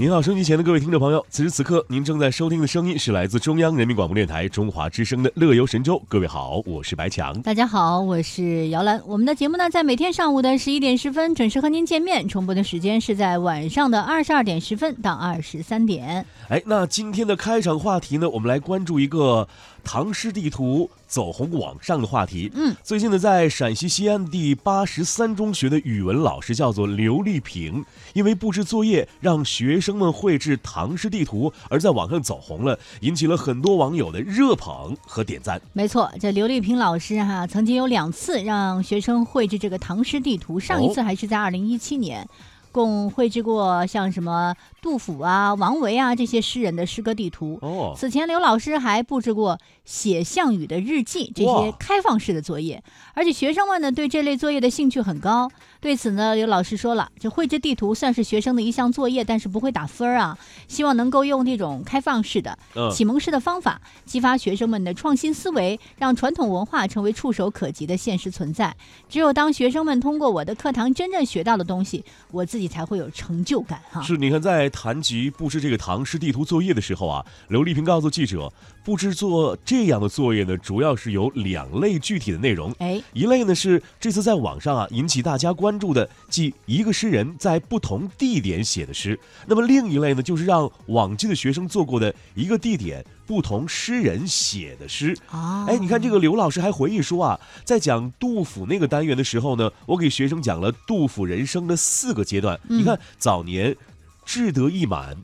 您好，收音机前的各位听众朋友，此时此刻您正在收听的声音是来自中央人民广播电台中华之声的《乐游神州》。各位好，我是白强。大家好，我是姚兰。我们的节目呢，在每天上午的十一点十分准时和您见面，重播的时间是在晚上的二十二点十分到二十三点。哎，那今天的开场话题呢，我们来关注一个唐诗地图走红网上的话题。嗯，最近呢，在陕西西安第八十三中学的语文老师叫做刘丽萍，因为布置作业让学生们绘制唐诗地图，而在网上走红了，引起了很多网友的热捧和点赞。没错，这刘丽萍老师哈，曾经有两次让学生绘制这个唐诗地图，上一次还是在二零一七年。共绘制过像什么杜甫啊、王维啊这些诗人的诗歌地图。哦，此前刘老师还布置过写项羽的日记这些开放式的作业，而且学生们呢对这类作业的兴趣很高。对此呢，刘老师说了，这绘制地图算是学生的一项作业，但是不会打分啊。希望能够用这种开放式的、启蒙式的方法，激发学生们的创新思维，让传统文化成为触手可及的现实存在。只有当学生们通过我的课堂真正学到的东西，我自己才会有成就感哈。是，你看在谈及布置这个唐诗地图作业的时候啊，刘丽萍告诉记者，布置做这样的作业呢，主要是有两类具体的内容。哎，一类呢是这次在网上啊引起大家关注的，即一个诗人在不同地点写的诗。那么另一类呢，就是让往届的学生做过的一个地点不同诗人写的诗。啊，哎，你看这个刘老师还回忆说啊，在讲杜甫那个单元的时候呢，我给学生讲了杜甫人生的四个阶段。你看早年志得意满，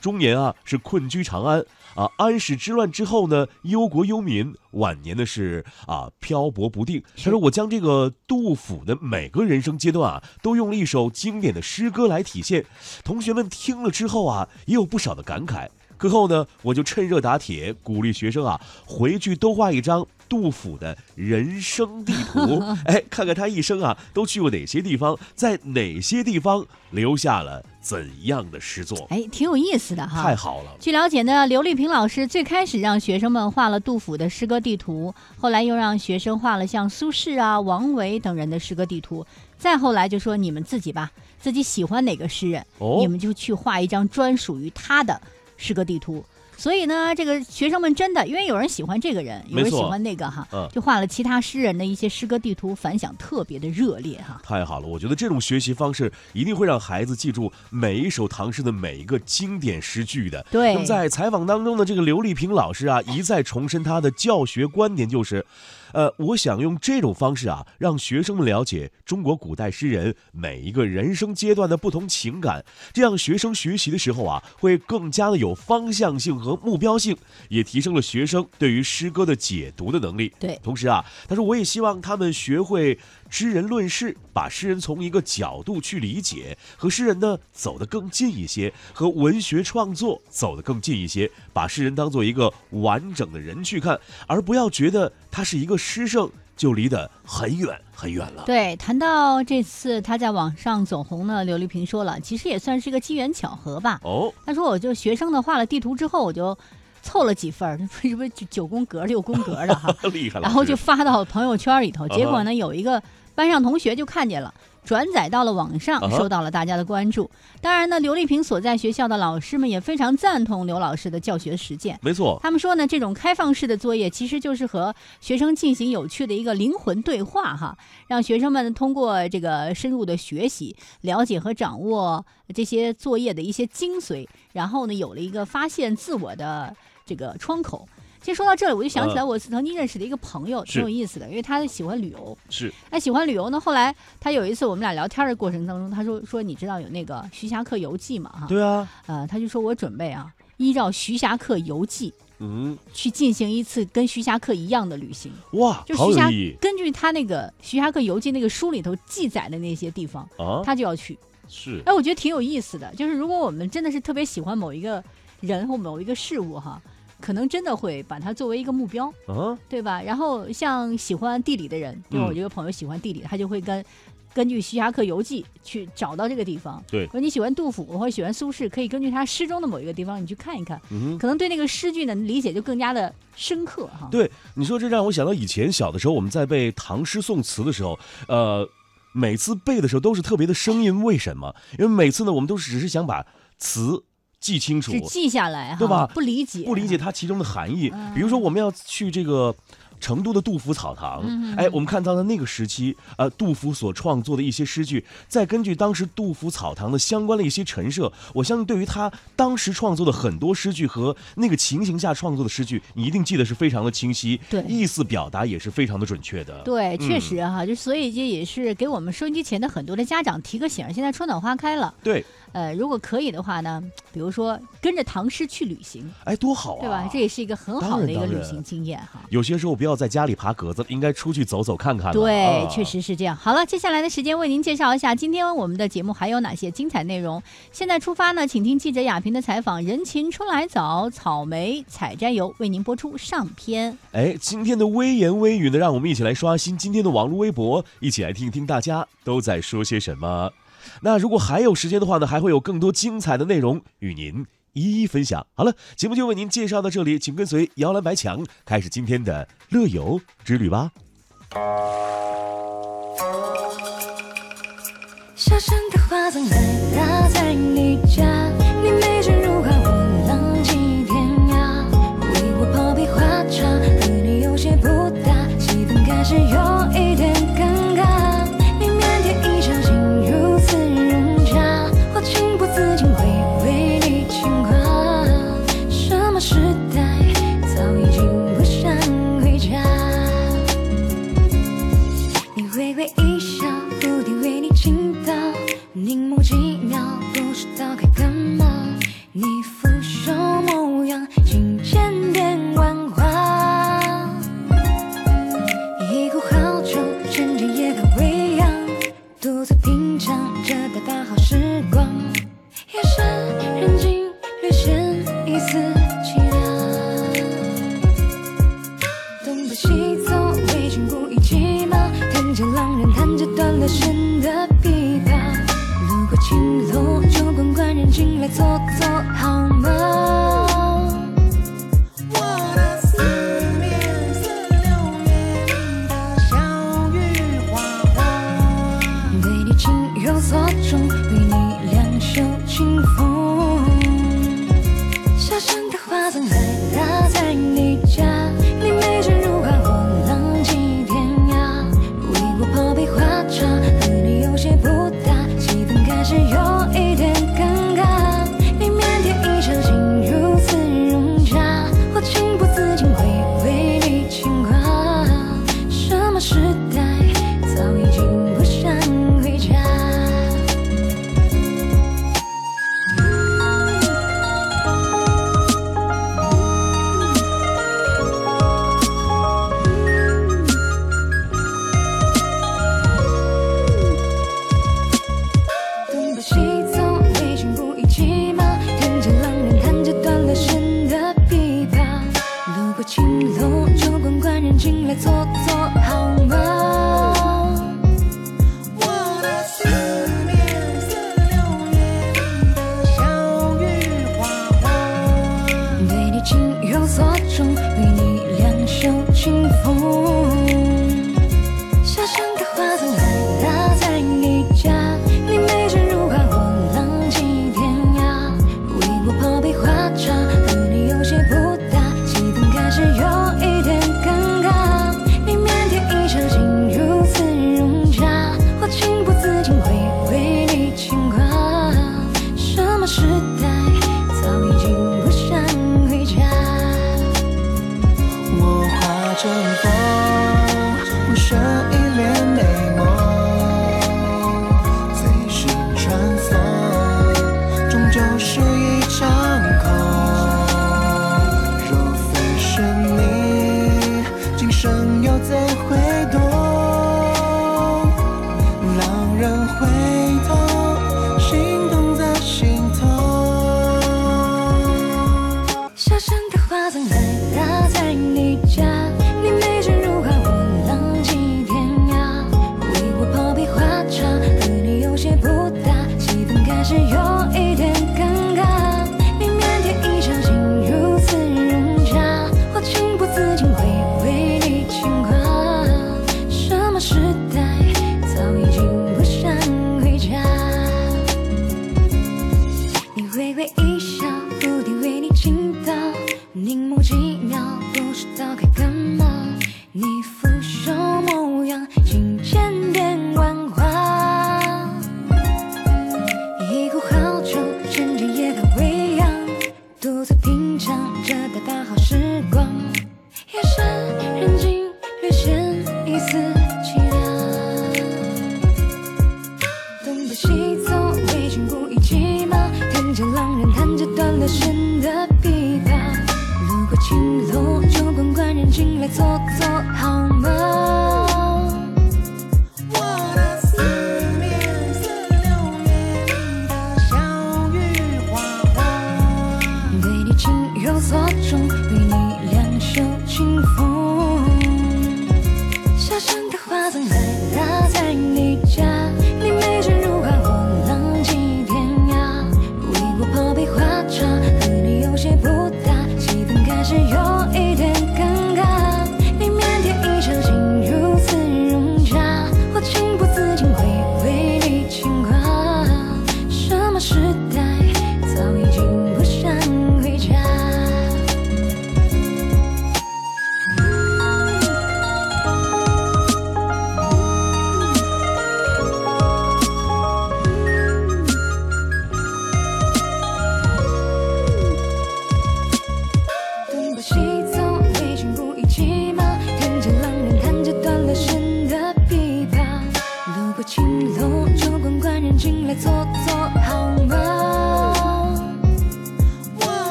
中年啊是困居长安啊，安史之乱之后呢忧国忧民，晚年呢是啊漂泊不定。他说我将这个杜甫的每个人生阶段啊，都用了一首经典的诗歌来体现。同学们听了之后啊，也有不少的感慨。课后呢，我就趁热打铁，鼓励学生啊，回去都画一张杜甫的人生地图，哎，看看他一生啊都去过哪些地方，在哪些地方留下了怎样的诗作，哎，挺有意思的哈。太好了。据了解呢，刘丽萍老师最开始让学生们画了杜甫的诗歌地图，后来又让学生画了像苏轼啊、王维等人的诗歌地图，再后来就说你们自己吧，自己喜欢哪个诗人，哦你们就去画一张专属于他的。是个地图，所以呢，这个学生们真的，因为有人喜欢这个人，有人喜欢那个哈，嗯就画了其他诗人的一些诗歌地图，反响特别的热烈哈。太好了，我觉得这种学习方式一定会让孩子记住每一首唐诗的每一个经典诗句的。对那么在采访当中呢，这个刘丽萍老师啊 一再重申他的教学观点，就是，呃，我想用这种方式啊，让学生们了解中国古代诗人每一个人生阶段的不同情感，这样学生学习的时候啊，会更加的有方向性和目标性，也提升了学生对于诗歌的解读的能力。对同时啊，他说我也希望他们学会知人论事，把诗人从一个角度去理解，和诗人呢走得更近一些，和文学创作走得更近一些，把诗人当做一个完整的人去看，而不要觉得他是一个诗圣就离得很远很远了。对，谈到这次他在网上走红呢，刘丽萍说了，其实也算是一个机缘巧合吧。哦，他说，我就学生呢画了地图之后，我就凑了几份儿，是不是九宫格、六宫格的哈，厉害了。然后就发到朋友圈里头，结果啊呢，有一个班上同学就看见了。转载到了网上受到了大家的关注。当然呢，刘丽萍所在学校的老师们也非常赞同刘老师的教学实践。没错，他们说呢，这种开放式的作业其实就是和学生进行有趣的一个灵魂对话哈，让学生们通过这个深入的学习，了解和掌握这些作业的一些精髓，然后呢，有了一个发现自我的这个窗口。其实说到这里，我就想起来我曾经认识的一个朋友，挺有意思的，因为他喜欢旅游。是他喜欢旅游呢，后来他有一次我们俩聊天的过程当中，他说说你知道有那个《徐霞客游记》嘛哈？对啊，呃，他就说我准备啊，依照《徐霞客游记》嗯，去进行一次跟徐霞客一样的旅行，哇，就徐霞根据他那个《徐霞客游记》那个书里头记载的那些地方，啊！他就要去。是哎，我觉得挺有意思的。就是如果我们真的是特别喜欢某一个人或某一个事物哈，可能真的会把它作为一个目标，啊，对吧？然后像喜欢地理的人，因为我嗯这个朋友喜欢地理，他就会跟。根据《徐霞客游记》去找到这个地方，对如果你喜欢杜甫或者喜欢苏轼，可以根据他诗中的某一个地方，你去看一看，嗯。可能对那个诗句呢理解就更加的深刻哈。对，你说这让我想到以前小的时候，我们在背唐诗宋词的时候，呃，每次背的时候都是特别的生硬。为什么？因为每次呢，我们都只是想把词记清楚，记下来哈，对吧不理解，不理解它其中的含义。嗯比如说，我们要去这个。成都的杜甫草堂，嗯哎，我们看到了那个时期，呃，杜甫所创作的一些诗句，再根据当时杜甫草堂的相关的一些陈设，我相信对于他当时创作的很多诗句和那个情形下创作的诗句，你一定记得是非常的清晰，对意思表达也是非常的准确的。对，确嗯实哈，就所以这也是给我们收音机前的很多的家长提个醒。现在春暖花开了，对，呃，如果可以的话呢，比如说跟着唐诗去旅行，哎，多好啊，对吧？这也是一个很好的一个旅行经验哈。有些时候不要在家里爬格子，应该出去走走看看了。对，啊确。实是这样。好了，接下来的时间为您介绍一下今天我们的节目还有哪些精彩内容。现在出发呢，请听记者亚萍的采访。人情春来早，草莓采摘游为您播出上篇。哎，今天的微言微语呢，让我们一起来刷新今天的网络微博，一起来听听大家都在说些什么。那如果还有时间的话呢，还会有更多精彩的内容与您一一分享。好了，节目就为您介绍到这里，请跟随摇篮白墙开始今天的乐游之旅吧。小声的花葬来搭在你家，所钟，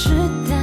是打